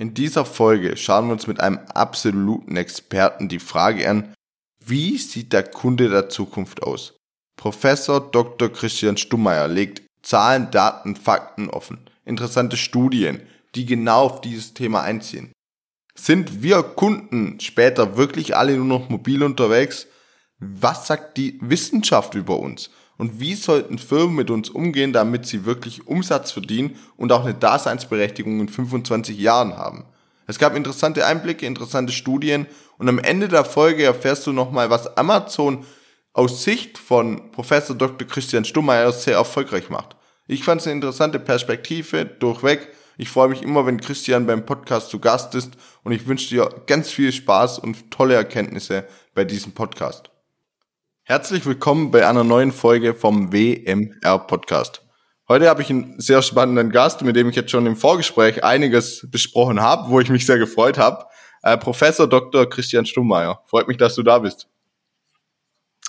In dieser Folge schauen wir uns mit einem absoluten Experten die Frage an, wie sieht der Kunde der Zukunft aus? Professor Dr. Christian Stummeyer legt Zahlen, Daten, Fakten offen, interessante Studien, die genau auf dieses Thema einziehen. Sind wir Kunden später wirklich alle nur noch mobil unterwegs? Was sagt die Wissenschaft über uns? Und wie sollten Firmen mit uns umgehen, damit sie wirklich Umsatz verdienen und auch eine Daseinsberechtigung in 25 Jahren haben? Es gab interessante Einblicke, interessante Studien und am Ende der Folge erfährst du nochmal, was Amazon aus Sicht von Professor Dr. Christian Stummeyer sehr erfolgreich macht. Ich fand es eine interessante Perspektive durchweg ich freue mich immer, wenn Christian beim Podcast zu Gast ist und ich wünsche dir ganz viel Spaß und tolle Erkenntnisse bei diesem Podcast. Herzlich willkommen bei einer neuen Folge vom WMR Podcast. Heute habe ich einen sehr spannenden Gast, mit dem ich jetzt schon im Vorgespräch einiges besprochen habe, wo ich mich sehr gefreut habe. Äh, Professor Dr. Christian Stummeyer. Freut mich, dass du da bist.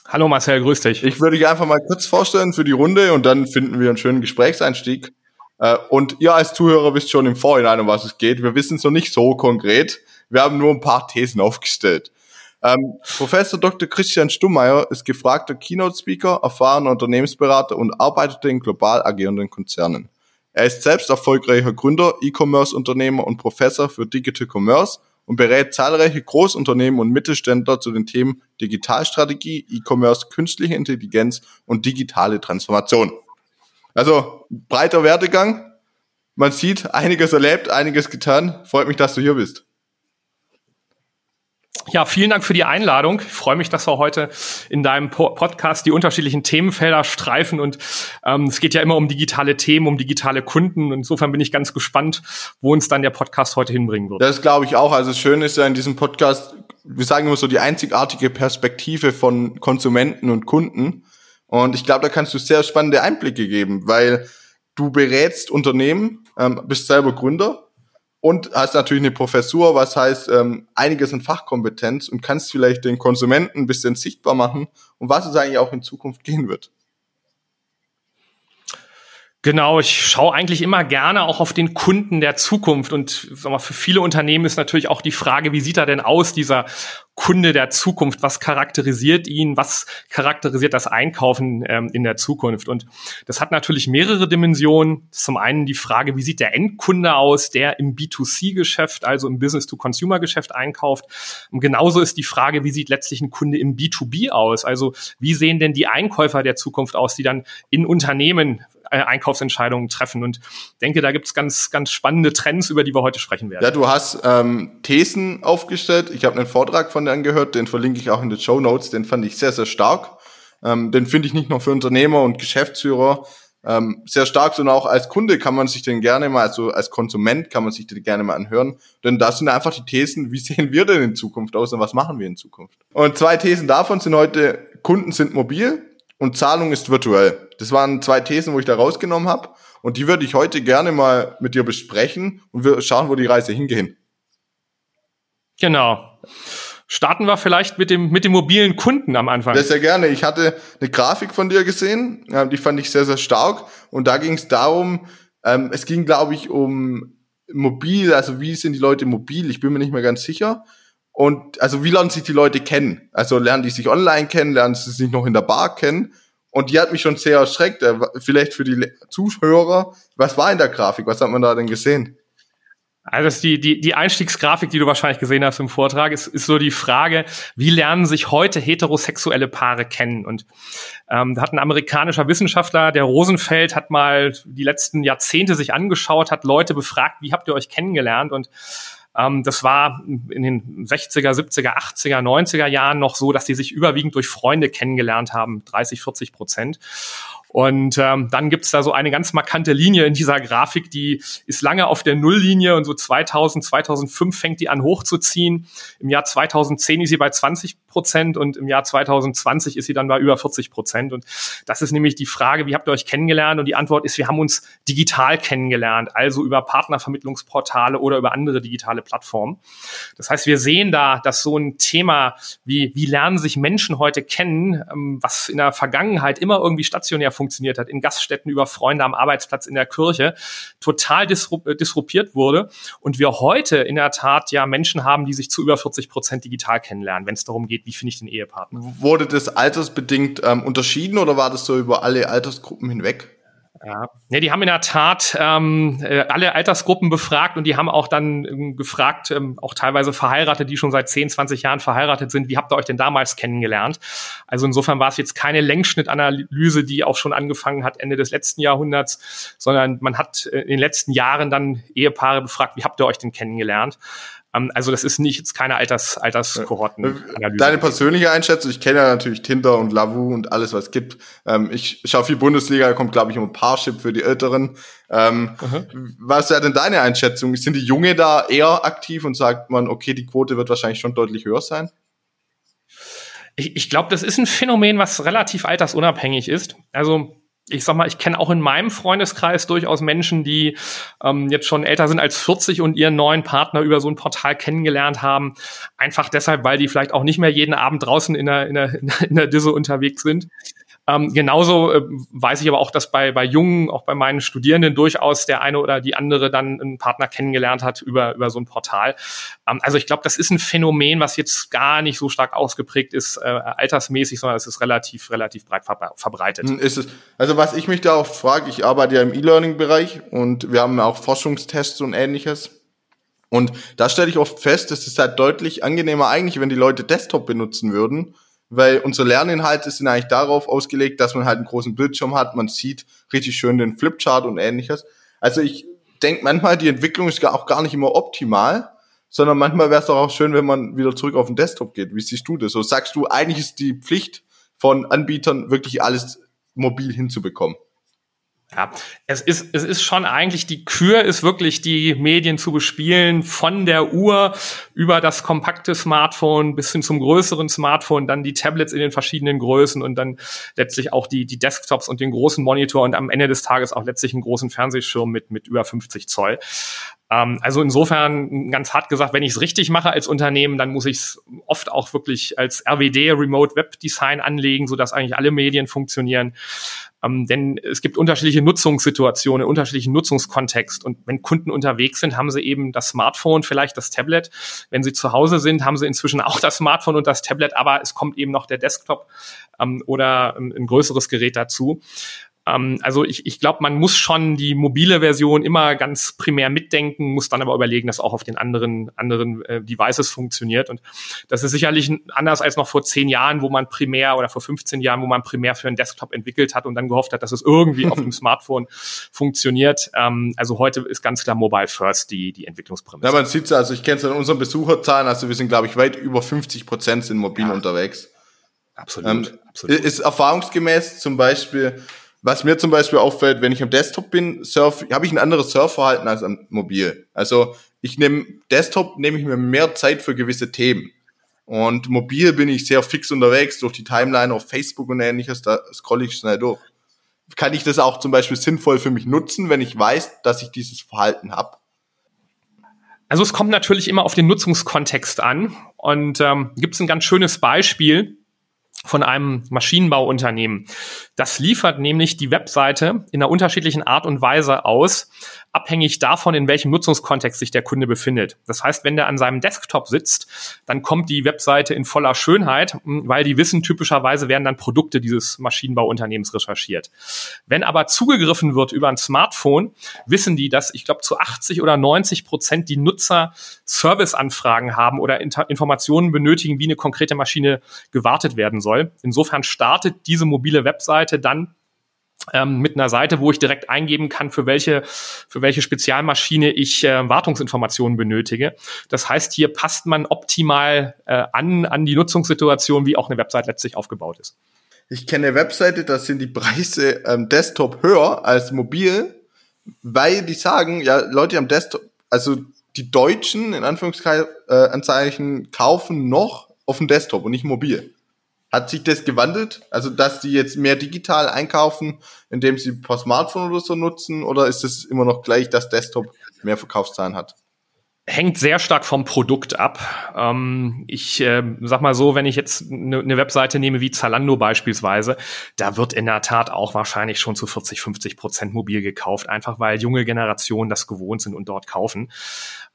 Hallo Marcel, grüß dich. Ich würde dich einfach mal kurz vorstellen für die Runde und dann finden wir einen schönen Gesprächseinstieg. Äh, und ihr als Zuhörer wisst schon im Vorhinein, um was es geht. Wir wissen es noch nicht so konkret. Wir haben nur ein paar Thesen aufgestellt. Ähm, Professor Dr. Christian Stummeyer ist gefragter Keynote-Speaker, erfahrener Unternehmensberater und arbeitet in global agierenden Konzernen. Er ist selbst erfolgreicher Gründer, E-Commerce-Unternehmer und Professor für Digital Commerce und berät zahlreiche Großunternehmen und Mittelständler zu den Themen Digitalstrategie, E-Commerce, künstliche Intelligenz und digitale Transformation. Also breiter Werdegang. Man sieht, einiges erlebt, einiges getan. Freut mich, dass du hier bist. Ja, vielen Dank für die Einladung. Ich freue mich, dass wir heute in deinem Podcast die unterschiedlichen Themenfelder streifen und ähm, es geht ja immer um digitale Themen, um digitale Kunden. Insofern bin ich ganz gespannt, wo uns dann der Podcast heute hinbringen wird. Das glaube ich auch. Also schön ist ja in diesem Podcast, wir sagen immer so die einzigartige Perspektive von Konsumenten und Kunden. Und ich glaube, da kannst du sehr spannende Einblicke geben, weil du berätst Unternehmen, ähm, bist selber Gründer und hast natürlich eine Professur, was heißt ähm, einiges an Fachkompetenz und kannst vielleicht den Konsumenten ein bisschen sichtbar machen und was es eigentlich auch in Zukunft gehen wird. Genau, ich schaue eigentlich immer gerne auch auf den Kunden der Zukunft und sag mal, für viele Unternehmen ist natürlich auch die Frage, wie sieht er denn aus, dieser Kunde der Zukunft? Was charakterisiert ihn? Was charakterisiert das Einkaufen ähm, in der Zukunft? Und das hat natürlich mehrere Dimensionen. Zum einen die Frage, wie sieht der Endkunde aus, der im B2C-Geschäft, also im Business-to-Consumer-Geschäft einkauft? Und genauso ist die Frage, wie sieht letztlich ein Kunde im B2B aus? Also wie sehen denn die Einkäufer der Zukunft aus, die dann in Unternehmen Einkaufsentscheidungen treffen. Und denke, da gibt es ganz, ganz spannende Trends, über die wir heute sprechen werden. Ja, du hast ähm, Thesen aufgestellt. Ich habe einen Vortrag von dir angehört, den verlinke ich auch in den Show Notes. Den fand ich sehr, sehr stark. Ähm, den finde ich nicht nur für Unternehmer und Geschäftsführer ähm, sehr stark, sondern auch als Kunde kann man sich den gerne mal, also als Konsument kann man sich den gerne mal anhören. Denn das sind einfach die Thesen, wie sehen wir denn in Zukunft aus und was machen wir in Zukunft? Und zwei Thesen davon sind heute, Kunden sind mobil und Zahlung ist virtuell. Das waren zwei Thesen, wo ich da rausgenommen habe. Und die würde ich heute gerne mal mit dir besprechen und wir schauen, wo die Reise hingehen. Genau. Starten wir vielleicht mit dem, mit dem mobilen Kunden am Anfang. Ja, sehr gerne. Ich hatte eine Grafik von dir gesehen, die fand ich sehr, sehr stark. Und da ging es darum, ähm, es ging, glaube ich, um mobil, also wie sind die Leute mobil? Ich bin mir nicht mehr ganz sicher. Und also wie lernen sich die Leute kennen? Also lernen die sich online kennen, lernen sie sich noch in der Bar kennen? Und die hat mich schon sehr erschreckt. Äh, vielleicht für die Zuhörer, was war in der Grafik? Was hat man da denn gesehen? Also die, die, die Einstiegsgrafik, die du wahrscheinlich gesehen hast im Vortrag, ist, ist so die Frage, wie lernen sich heute heterosexuelle Paare kennen? Und ähm, da hat ein amerikanischer Wissenschaftler, der Rosenfeld, hat mal die letzten Jahrzehnte sich angeschaut, hat Leute befragt, wie habt ihr euch kennengelernt? Und ähm, das war in den 60er, 70er, 80er, 90er Jahren noch so, dass die sich überwiegend durch Freunde kennengelernt haben, 30, 40 Prozent. Und ähm, dann gibt's da so eine ganz markante Linie in dieser Grafik, die ist lange auf der Nulllinie und so 2000, 2005 fängt die an hochzuziehen. Im Jahr 2010 ist sie bei 20 Prozent und im Jahr 2020 ist sie dann bei über 40 Prozent. Und das ist nämlich die Frage, wie habt ihr euch kennengelernt? Und die Antwort ist, wir haben uns digital kennengelernt, also über Partnervermittlungsportale oder über andere digitale Plattformen. Das heißt, wir sehen da, dass so ein Thema wie, wie lernen sich Menschen heute kennen, ähm, was in der Vergangenheit immer irgendwie stationär funktioniert hat, in Gaststätten über Freunde am Arbeitsplatz in der Kirche, total disrup äh, disruptiert wurde und wir heute in der Tat ja Menschen haben, die sich zu über 40 Prozent digital kennenlernen, wenn es darum geht, wie finde ich den Ehepartner. Wurde das altersbedingt ähm, unterschieden oder war das so über alle Altersgruppen hinweg? Ja. Nee, die haben in der Tat ähm, äh, alle Altersgruppen befragt und die haben auch dann ähm, gefragt, ähm, auch teilweise Verheiratete, die schon seit 10, 20 Jahren verheiratet sind, wie habt ihr euch denn damals kennengelernt? Also insofern war es jetzt keine Längsschnittanalyse, die auch schon angefangen hat Ende des letzten Jahrhunderts, sondern man hat äh, in den letzten Jahren dann Ehepaare befragt, wie habt ihr euch denn kennengelernt? Ähm, also das ist nicht jetzt keine Alters, Alterskohortenanalyse. Deine persönliche Einschätzung, ich kenne ja natürlich Tinder und Lavu und alles, was es gibt. Ähm, ich schaue viel Bundesliga, da kommt, glaube ich, um ein Parship für die Älteren. Ähm, mhm. Was wäre denn deine Einschätzung? Sind die Junge da eher aktiv und sagt man, okay, die Quote wird wahrscheinlich schon deutlich höher sein? Ich, ich glaube, das ist ein Phänomen, was relativ altersunabhängig ist. Also ich sag mal, ich kenne auch in meinem Freundeskreis durchaus Menschen, die ähm, jetzt schon älter sind als 40 und ihren neuen Partner über so ein Portal kennengelernt haben. Einfach deshalb, weil die vielleicht auch nicht mehr jeden Abend draußen in der, in der, in der Disse unterwegs sind. Ähm, genauso äh, weiß ich aber auch, dass bei, bei Jungen, auch bei meinen Studierenden durchaus der eine oder die andere dann einen Partner kennengelernt hat über, über so ein Portal. Ähm, also ich glaube, das ist ein Phänomen, was jetzt gar nicht so stark ausgeprägt ist, äh, altersmäßig, sondern es ist relativ, relativ breit verbreitet. Hm, ist es, also was ich mich da oft frage, ich arbeite ja im E-Learning-Bereich und wir haben auch Forschungstests und ähnliches. Und da stelle ich oft fest, es ist halt deutlich angenehmer eigentlich, wenn die Leute Desktop benutzen würden, weil unsere Lerninhalte sind eigentlich darauf ausgelegt, dass man halt einen großen Bildschirm hat, man sieht richtig schön den Flipchart und ähnliches. Also ich denke manchmal, die Entwicklung ist auch gar nicht immer optimal, sondern manchmal wäre es doch auch schön, wenn man wieder zurück auf den Desktop geht. Wie siehst du das? So sagst du, eigentlich ist die Pflicht von Anbietern wirklich alles mobil hinzubekommen. Ja, es ist, es ist schon eigentlich, die Kür ist wirklich die Medien zu bespielen, von der Uhr über das kompakte Smartphone bis hin zum größeren Smartphone, dann die Tablets in den verschiedenen Größen und dann letztlich auch die, die Desktops und den großen Monitor und am Ende des Tages auch letztlich einen großen Fernsehschirm mit, mit über 50 Zoll. Ähm, also insofern ganz hart gesagt, wenn ich es richtig mache als Unternehmen, dann muss ich es oft auch wirklich als RWD, Remote Web Design anlegen, so dass eigentlich alle Medien funktionieren. Ähm, denn es gibt unterschiedliche Nutzungssituationen, unterschiedlichen Nutzungskontext. Und wenn Kunden unterwegs sind, haben sie eben das Smartphone, vielleicht das Tablet. Wenn sie zu Hause sind, haben sie inzwischen auch das Smartphone und das Tablet, aber es kommt eben noch der Desktop ähm, oder ein, ein größeres Gerät dazu. Ähm, also ich, ich glaube, man muss schon die mobile Version immer ganz primär mitdenken, muss dann aber überlegen, dass auch auf den anderen, anderen äh, Devices funktioniert. Und das ist sicherlich anders als noch vor zehn Jahren, wo man primär oder vor 15 Jahren, wo man primär für einen Desktop entwickelt hat und dann gehofft hat, dass es irgendwie auf dem Smartphone funktioniert. Ähm, also heute ist ganz klar Mobile First die, die Entwicklungsprämisse. Ja, man sieht es, also ich kenne es an unseren Besucherzahlen, also wir sind, glaube ich, weit über 50 Prozent sind mobil ja. unterwegs. Absolut, ähm, absolut. Ist erfahrungsgemäß zum Beispiel was mir zum Beispiel auffällt, wenn ich am Desktop bin, surf, habe ich ein anderes Surfverhalten als am Mobil. Also ich nehme Desktop nehme ich mir mehr Zeit für gewisse Themen. Und mobil bin ich sehr fix unterwegs durch die Timeline auf Facebook und ähnliches, da scrolle ich schnell durch. Kann ich das auch zum Beispiel sinnvoll für mich nutzen, wenn ich weiß, dass ich dieses Verhalten habe? Also es kommt natürlich immer auf den Nutzungskontext an. Und ähm, gibt es ein ganz schönes Beispiel von einem Maschinenbauunternehmen. Das liefert nämlich die Webseite in einer unterschiedlichen Art und Weise aus, abhängig davon, in welchem Nutzungskontext sich der Kunde befindet. Das heißt, wenn der an seinem Desktop sitzt, dann kommt die Webseite in voller Schönheit, weil die wissen, typischerweise werden dann Produkte dieses Maschinenbauunternehmens recherchiert. Wenn aber zugegriffen wird über ein Smartphone, wissen die, dass ich glaube zu 80 oder 90 Prozent die Nutzer Serviceanfragen haben oder Informationen benötigen, wie eine konkrete Maschine gewartet werden soll. Insofern startet diese mobile Webseite dann ähm, mit einer Seite, wo ich direkt eingeben kann, für welche, für welche Spezialmaschine ich äh, Wartungsinformationen benötige. Das heißt, hier passt man optimal äh, an, an die Nutzungssituation, wie auch eine Website letztlich aufgebaut ist. Ich kenne Webseite, da sind die Preise ähm, Desktop höher als mobil, weil die sagen, ja, Leute am Desktop, also die Deutschen in Anführungszeichen äh, kaufen noch auf dem Desktop und nicht mobil. Hat sich das gewandelt? Also, dass die jetzt mehr digital einkaufen, indem sie per Smartphone oder so nutzen? Oder ist es immer noch gleich, dass Desktop mehr Verkaufszahlen hat? hängt sehr stark vom Produkt ab. Ähm, ich äh, sag mal so, wenn ich jetzt eine ne Webseite nehme wie Zalando beispielsweise, da wird in der Tat auch wahrscheinlich schon zu 40, 50 Prozent mobil gekauft, einfach weil junge Generationen das gewohnt sind und dort kaufen.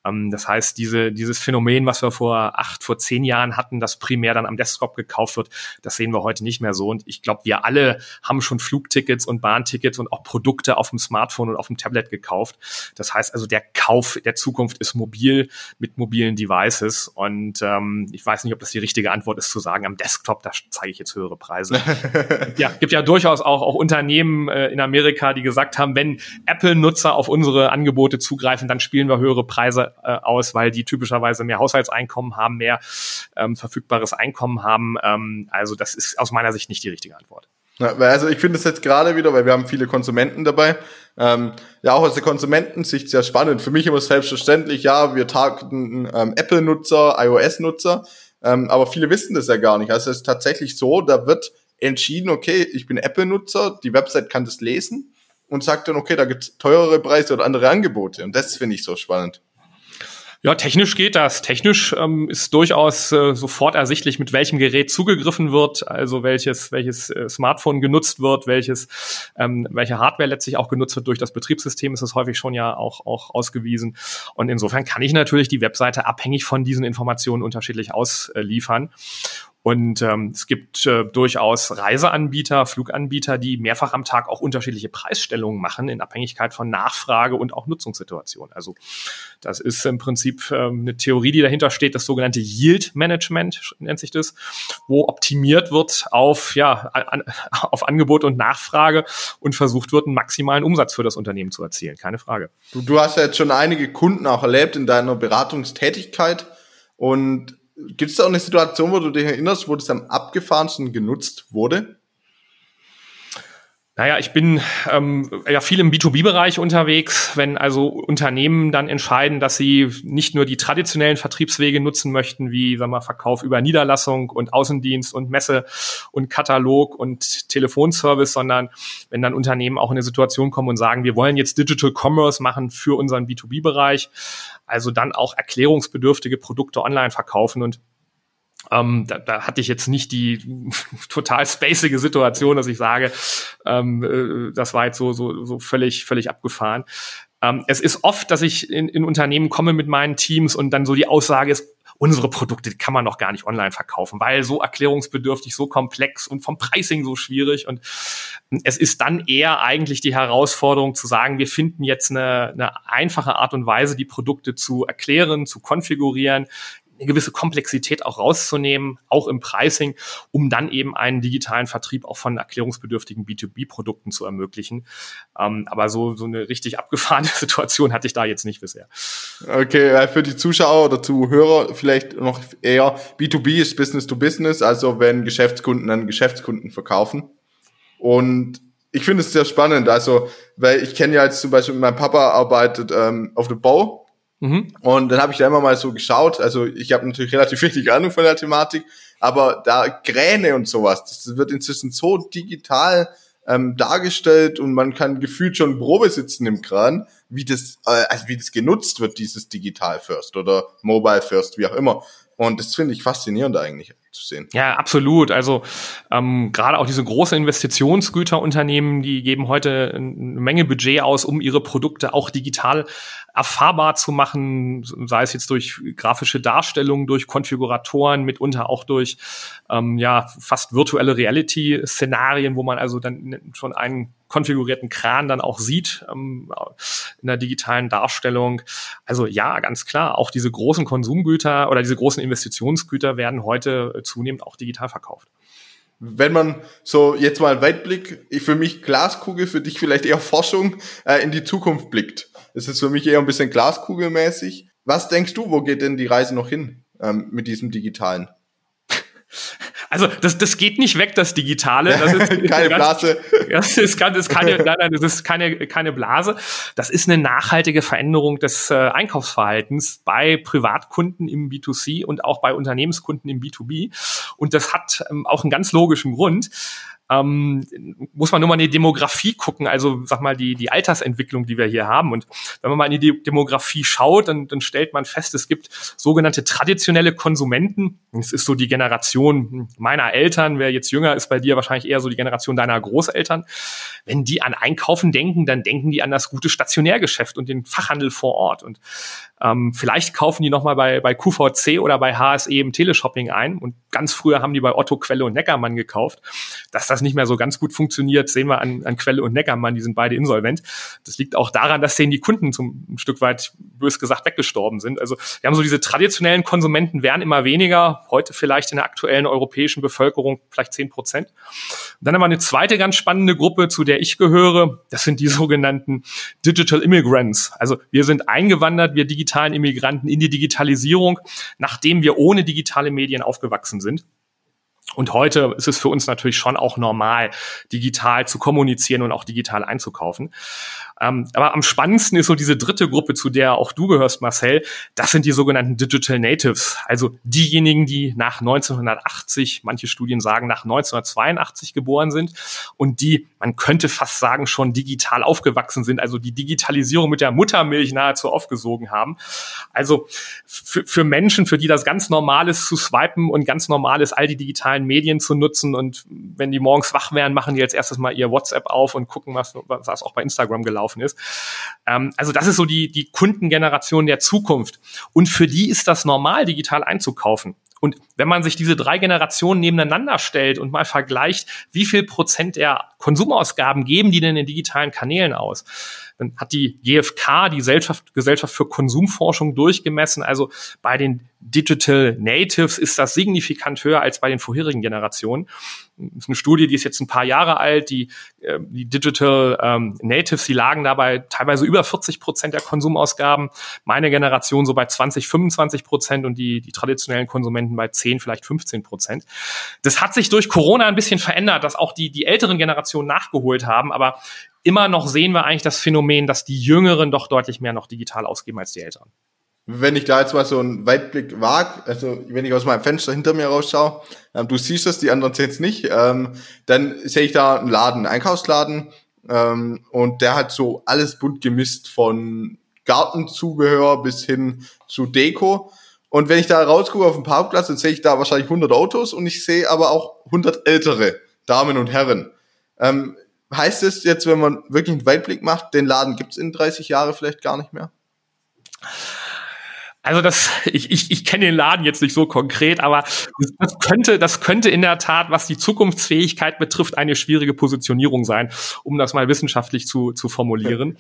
Ähm, das heißt, diese, dieses Phänomen, was wir vor acht, vor zehn Jahren hatten, das primär dann am Desktop gekauft wird, das sehen wir heute nicht mehr so. Und ich glaube, wir alle haben schon Flugtickets und Bahntickets und auch Produkte auf dem Smartphone und auf dem Tablet gekauft. Das heißt also, der Kauf der Zukunft ist mobil mit mobilen Devices. Und ähm, ich weiß nicht, ob das die richtige Antwort ist zu sagen, am Desktop, da zeige ich jetzt höhere Preise. ja, gibt ja durchaus auch, auch Unternehmen äh, in Amerika, die gesagt haben, wenn Apple-Nutzer auf unsere Angebote zugreifen, dann spielen wir höhere Preise aus, weil die typischerweise mehr Haushaltseinkommen haben, mehr ähm, verfügbares Einkommen haben. Ähm, also das ist aus meiner Sicht nicht die richtige Antwort. Ja, also ich finde es jetzt gerade wieder, weil wir haben viele Konsumenten dabei. Ähm, ja, auch aus der Konsumentensicht sehr spannend. Für mich immer selbstverständlich, ja, wir targeten ähm, Apple-Nutzer, iOS-Nutzer, ähm, aber viele wissen das ja gar nicht. Also es ist tatsächlich so, da wird entschieden, okay, ich bin Apple-Nutzer, die Website kann das lesen und sagt dann, okay, da gibt's teurere Preise oder andere Angebote. Und das finde ich so spannend. Ja, technisch geht das. Technisch ähm, ist durchaus äh, sofort ersichtlich, mit welchem Gerät zugegriffen wird, also welches, welches äh, Smartphone genutzt wird, welches, ähm, welche Hardware letztlich auch genutzt wird durch das Betriebssystem, ist es häufig schon ja auch, auch ausgewiesen. Und insofern kann ich natürlich die Webseite abhängig von diesen Informationen unterschiedlich ausliefern. Und ähm, es gibt äh, durchaus Reiseanbieter, Fluganbieter, die mehrfach am Tag auch unterschiedliche Preisstellungen machen in Abhängigkeit von Nachfrage und auch Nutzungssituation. Also das ist im Prinzip ähm, eine Theorie, die dahinter steht, das sogenannte Yield Management nennt sich das, wo optimiert wird auf ja an, auf Angebot und Nachfrage und versucht wird, einen maximalen Umsatz für das Unternehmen zu erzielen. Keine Frage. Du, du hast ja jetzt schon einige Kunden auch erlebt in deiner Beratungstätigkeit und Gibt es da auch eine Situation, wo du dich erinnerst, wo das am abgefahrensten genutzt wurde? Naja, ich bin ähm, ja viel im B2B-Bereich unterwegs, wenn also Unternehmen dann entscheiden, dass sie nicht nur die traditionellen Vertriebswege nutzen möchten, wie sagen wir, Verkauf über Niederlassung und Außendienst und Messe und Katalog und Telefonservice, sondern wenn dann Unternehmen auch in eine Situation kommen und sagen, wir wollen jetzt Digital Commerce machen für unseren B2B-Bereich, also dann auch erklärungsbedürftige Produkte online verkaufen. Und ähm, da, da hatte ich jetzt nicht die total spacige Situation, dass ich sage, ähm, äh, das war jetzt so, so, so völlig, völlig abgefahren. Ähm, es ist oft, dass ich in, in Unternehmen komme mit meinen Teams und dann so die Aussage ist, unsere Produkte kann man noch gar nicht online verkaufen, weil so erklärungsbedürftig, so komplex und vom Pricing so schwierig. Und es ist dann eher eigentlich die Herausforderung zu sagen, wir finden jetzt eine, eine einfache Art und Weise, die Produkte zu erklären, zu konfigurieren, eine gewisse Komplexität auch rauszunehmen, auch im Pricing, um dann eben einen digitalen Vertrieb auch von erklärungsbedürftigen B2B-Produkten zu ermöglichen. Ähm, aber so, so eine richtig abgefahrene Situation hatte ich da jetzt nicht bisher. Okay, für die Zuschauer oder Zuhörer vielleicht noch eher B2B ist Business to Business, also wenn Geschäftskunden an Geschäftskunden verkaufen. Und ich finde es sehr spannend, also, weil ich kenne ja jetzt zum Beispiel, mein Papa arbeitet ähm, auf dem Bau Mhm. Und dann habe ich da immer mal so geschaut. Also ich habe natürlich relativ wenig Ahnung von der Thematik, aber da Kräne und sowas, das wird inzwischen so digital ähm, dargestellt und man kann gefühlt schon Probe sitzen im Kran, wie das, äh, also wie das genutzt wird, dieses Digital First oder Mobile First, wie auch immer. Und das finde ich faszinierend eigentlich zu sehen. Ja, absolut. Also ähm, gerade auch diese großen Investitionsgüterunternehmen, die geben heute eine Menge Budget aus, um ihre Produkte auch digital erfahrbar zu machen, sei es jetzt durch grafische Darstellungen, durch Konfiguratoren, mitunter auch durch ähm, ja fast virtuelle Reality-Szenarien, wo man also dann schon einen konfigurierten Kran dann auch sieht ähm, in der digitalen Darstellung. Also ja, ganz klar, auch diese großen Konsumgüter oder diese großen Investitionsgüter werden heute zunehmend auch digital verkauft. Wenn man so jetzt mal Weitblick, für mich Glaskugel, für dich vielleicht eher Forschung, äh, in die Zukunft blickt. Das ist für mich eher ein bisschen glaskugelmäßig. Was denkst du, wo geht denn die Reise noch hin ähm, mit diesem Digitalen? Also das, das geht nicht weg, das Digitale. Das ist keine ganz, Blase. Das ist, das ist keine, nein, nein, das ist keine, keine Blase. Das ist eine nachhaltige Veränderung des äh, Einkaufsverhaltens bei Privatkunden im B2C und auch bei Unternehmenskunden im B2B. Und das hat ähm, auch einen ganz logischen Grund. Ähm, muss man nur mal in die Demografie gucken, also sag mal die, die Altersentwicklung, die wir hier haben. Und wenn man mal in die Demografie schaut, dann, dann stellt man fest, es gibt sogenannte traditionelle Konsumenten. Es ist so die Generation meiner Eltern. Wer jetzt jünger ist bei dir, wahrscheinlich eher so die Generation deiner Großeltern. Wenn die an Einkaufen denken, dann denken die an das gute Stationärgeschäft und den Fachhandel vor Ort. Und ähm, vielleicht kaufen die nochmal bei, bei QVC oder bei HSE im Teleshopping ein. Und ganz früher haben die bei Otto, Quelle und Neckermann gekauft. Dass das nicht mehr so ganz gut funktioniert, sehen wir an, an Quelle und Neckermann. Die sind beide insolvent. Das liegt auch daran, dass denen die Kunden zum ein Stück weit, bös gesagt, weggestorben sind. Also wir haben so diese traditionellen Konsumenten werden immer weniger. Heute vielleicht in der aktuellen europäischen Bevölkerung vielleicht zehn Prozent. Dann haben wir eine zweite ganz spannende Gruppe, zu der ich gehöre. Das sind die sogenannten Digital Immigrants. Also wir sind eingewandert, wir digital digitalen Immigranten in die Digitalisierung, nachdem wir ohne digitale Medien aufgewachsen sind. Und heute ist es für uns natürlich schon auch normal, digital zu kommunizieren und auch digital einzukaufen. Ähm, aber am spannendsten ist so diese dritte Gruppe, zu der auch du gehörst, Marcel. Das sind die sogenannten Digital Natives. Also diejenigen, die nach 1980, manche Studien sagen nach 1982 geboren sind und die, man könnte fast sagen, schon digital aufgewachsen sind. Also die Digitalisierung mit der Muttermilch nahezu aufgesogen haben. Also für, für Menschen, für die das ganz normal ist zu swipen und ganz normal ist, all die digitalen Medien zu nutzen. Und wenn die morgens wach werden, machen die als erstes mal ihr WhatsApp auf und gucken, was, was auch bei Instagram gelaufen gelaufen ist. Ähm, also das ist so die, die Kundengeneration der Zukunft. Und für die ist das normal, digital einzukaufen. Und wenn man sich diese drei Generationen nebeneinander stellt und mal vergleicht, wie viel Prozent der Konsumausgaben geben die denn in digitalen Kanälen aus? Dann hat die GfK, die Gesellschaft, Gesellschaft für Konsumforschung, durchgemessen. Also bei den Digital Natives ist das signifikant höher als bei den vorherigen Generationen. Das ist eine Studie, die ist jetzt ein paar Jahre alt. Die, äh, die Digital ähm, Natives, die lagen dabei teilweise über 40 Prozent der Konsumausgaben. Meine Generation so bei 20, 25 Prozent und die, die traditionellen Konsumenten bei 10, vielleicht 15 Prozent. Das hat sich durch Corona ein bisschen verändert, dass auch die, die älteren Generationen nachgeholt haben. Aber immer noch sehen wir eigentlich das Phänomen, dass die Jüngeren doch deutlich mehr noch digital ausgeben als die Älteren wenn ich da jetzt mal so einen Weitblick wage, also wenn ich aus meinem Fenster hinter mir rausschaue, ähm, du siehst es, die anderen sehen es nicht, ähm, dann sehe ich da einen Laden, einen Einkaufsladen ähm, und der hat so alles bunt gemisst von Gartenzubehör bis hin zu Deko. Und wenn ich da rausgucke auf den Parkplatz, dann sehe ich da wahrscheinlich 100 Autos und ich sehe aber auch 100 ältere Damen und Herren. Ähm, heißt es jetzt, wenn man wirklich einen Weitblick macht, den Laden gibt's in 30 Jahren vielleicht gar nicht mehr? Also das, ich, ich, ich kenne den Laden jetzt nicht so konkret, aber das könnte, das könnte in der Tat, was die Zukunftsfähigkeit betrifft, eine schwierige Positionierung sein, um das mal wissenschaftlich zu, zu formulieren.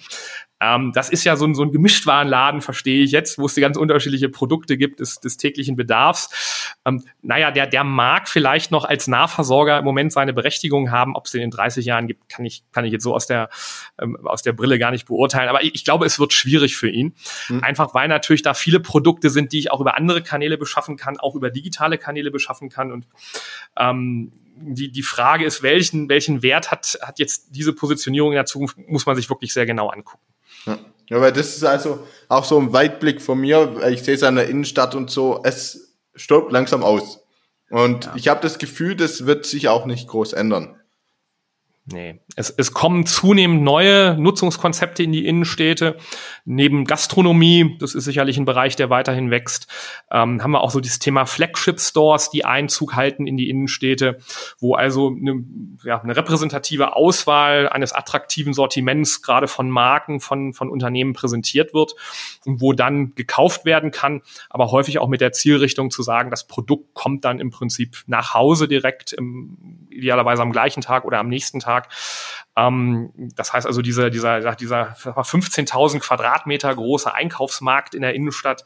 Ähm, das ist ja so ein, so ein Gemischtwarenladen, verstehe ich jetzt, wo es die ganz unterschiedliche Produkte gibt des, des täglichen Bedarfs. Ähm, naja, der, der mag vielleicht noch als Nahversorger im Moment seine Berechtigung haben. Ob es den in 30 Jahren gibt, kann ich, kann ich jetzt so aus der, ähm, aus der Brille gar nicht beurteilen. Aber ich, ich glaube, es wird schwierig für ihn. Mhm. Einfach weil natürlich da viele Produkte sind, die ich auch über andere Kanäle beschaffen kann, auch über digitale Kanäle beschaffen kann. Und ähm, die, die Frage ist, welchen, welchen Wert hat, hat jetzt diese Positionierung in der Zukunft, muss man sich wirklich sehr genau angucken. Ja. weil das ist also auch so ein Weitblick von mir. Ich sehe es an der Innenstadt und so. Es stirbt langsam aus. Und ja. ich habe das Gefühl, das wird sich auch nicht groß ändern. Nee, es, es kommen zunehmend neue Nutzungskonzepte in die Innenstädte. Neben Gastronomie, das ist sicherlich ein Bereich, der weiterhin wächst, ähm, haben wir auch so dieses Thema Flagship-Stores, die Einzug halten in die Innenstädte, wo also eine, ja, eine repräsentative Auswahl eines attraktiven Sortiments gerade von Marken, von, von Unternehmen präsentiert wird und wo dann gekauft werden kann, aber häufig auch mit der Zielrichtung zu sagen, das Produkt kommt dann im Prinzip nach Hause direkt, im, idealerweise am gleichen Tag oder am nächsten Tag Tag. Ähm, das heißt also, dieser, dieser, dieser 15.000 Quadratmeter große Einkaufsmarkt in der Innenstadt,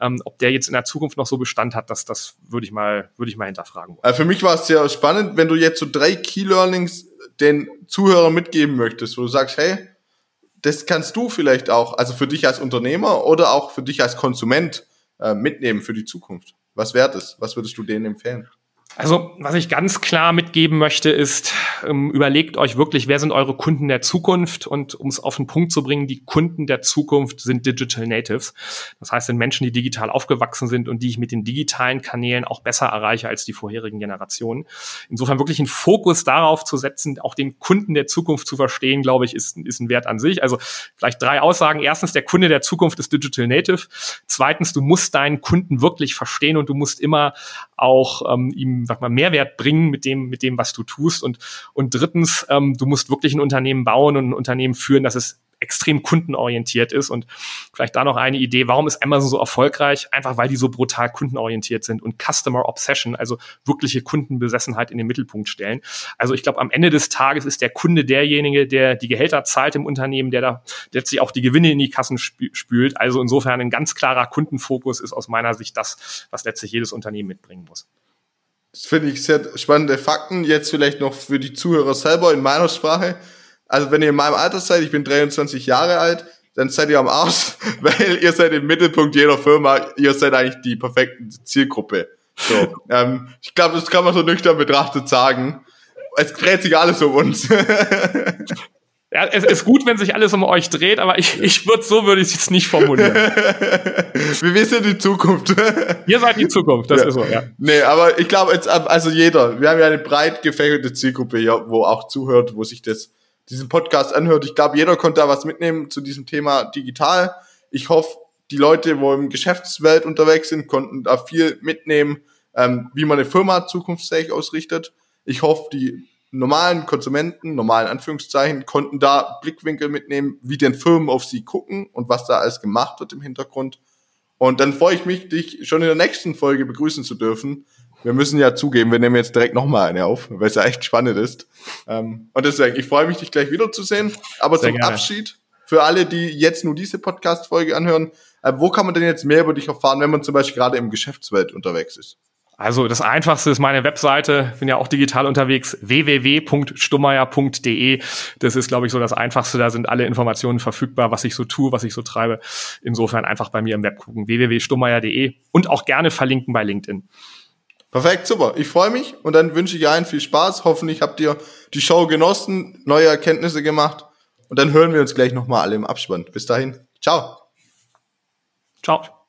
ähm, ob der jetzt in der Zukunft noch so Bestand hat, das, das würde ich mal, ich mal hinterfragen. Also für mich war es sehr spannend, wenn du jetzt so drei Key Learnings den Zuhörern mitgeben möchtest, wo du sagst, hey, das kannst du vielleicht auch, also für dich als Unternehmer oder auch für dich als Konsument äh, mitnehmen für die Zukunft. Was wäre das? Was würdest du denen empfehlen? Also, was ich ganz klar mitgeben möchte, ist, ähm, überlegt euch wirklich, wer sind eure Kunden der Zukunft? Und um es auf den Punkt zu bringen, die Kunden der Zukunft sind Digital Natives. Das heißt, sind Menschen, die digital aufgewachsen sind und die ich mit den digitalen Kanälen auch besser erreiche als die vorherigen Generationen. Insofern wirklich einen Fokus darauf zu setzen, auch den Kunden der Zukunft zu verstehen, glaube ich, ist, ist ein Wert an sich. Also vielleicht drei Aussagen. Erstens, der Kunde der Zukunft ist Digital Native. Zweitens, du musst deinen Kunden wirklich verstehen und du musst immer auch ähm, ihm sag mal, Mehrwert bringen mit dem, mit dem, was du tust. Und, und drittens, ähm, du musst wirklich ein Unternehmen bauen und ein Unternehmen führen, das es extrem kundenorientiert ist. Und vielleicht da noch eine Idee, warum ist Amazon so erfolgreich? Einfach weil die so brutal kundenorientiert sind und Customer Obsession, also wirkliche Kundenbesessenheit in den Mittelpunkt stellen. Also ich glaube, am Ende des Tages ist der Kunde derjenige, der die Gehälter zahlt im Unternehmen, der da letztlich auch die Gewinne in die Kassen spült. Also insofern ein ganz klarer Kundenfokus ist aus meiner Sicht das, was letztlich jedes Unternehmen mitbringen muss. Das finde ich sehr spannende Fakten. Jetzt vielleicht noch für die Zuhörer selber in meiner Sprache. Also wenn ihr in meinem Alter seid, ich bin 23 Jahre alt, dann seid ihr am Arsch, weil ihr seid im Mittelpunkt jeder Firma. Ihr seid eigentlich die perfekte Zielgruppe. So, ähm, ich glaube, das kann man so nüchtern betrachtet sagen. Es dreht sich alles um uns. Ja, es ist gut, wenn sich alles um euch dreht, aber ich, ich würde so würde ich es jetzt nicht formulieren. Wir sind die Zukunft. Ihr seid die Zukunft, das ja. ist so, ja. Nee, aber ich glaube, jetzt, also jeder, wir haben ja eine breit gefächerte Zielgruppe hier, wo auch zuhört, wo sich das, diesen Podcast anhört. Ich glaube, jeder konnte da was mitnehmen zu diesem Thema digital. Ich hoffe, die Leute, wo im Geschäftswelt unterwegs sind, konnten da viel mitnehmen, ähm, wie man eine Firma zukunftsfähig ausrichtet. Ich hoffe, die normalen Konsumenten, normalen Anführungszeichen, konnten da Blickwinkel mitnehmen, wie denn Firmen auf sie gucken und was da alles gemacht wird im Hintergrund. Und dann freue ich mich, dich schon in der nächsten Folge begrüßen zu dürfen. Wir müssen ja zugeben, wir nehmen jetzt direkt nochmal eine auf, weil es ja echt spannend ist. Ähm, und deswegen, ich freue mich, dich gleich wiederzusehen. Aber Sehr zum gerne. Abschied, für alle, die jetzt nur diese Podcast-Folge anhören, äh, wo kann man denn jetzt mehr über dich erfahren, wenn man zum Beispiel gerade im Geschäftswelt unterwegs ist? Also das Einfachste ist meine Webseite, bin ja auch digital unterwegs, www.stummeyer.de. Das ist, glaube ich, so das Einfachste. Da sind alle Informationen verfügbar, was ich so tue, was ich so treibe. Insofern einfach bei mir im Web gucken, www.stummeyer.de und auch gerne verlinken bei LinkedIn. Perfekt, super. Ich freue mich und dann wünsche ich allen viel Spaß. Hoffentlich habt ihr die Show genossen, neue Erkenntnisse gemacht und dann hören wir uns gleich nochmal alle im Abspann. Bis dahin. Ciao. Ciao.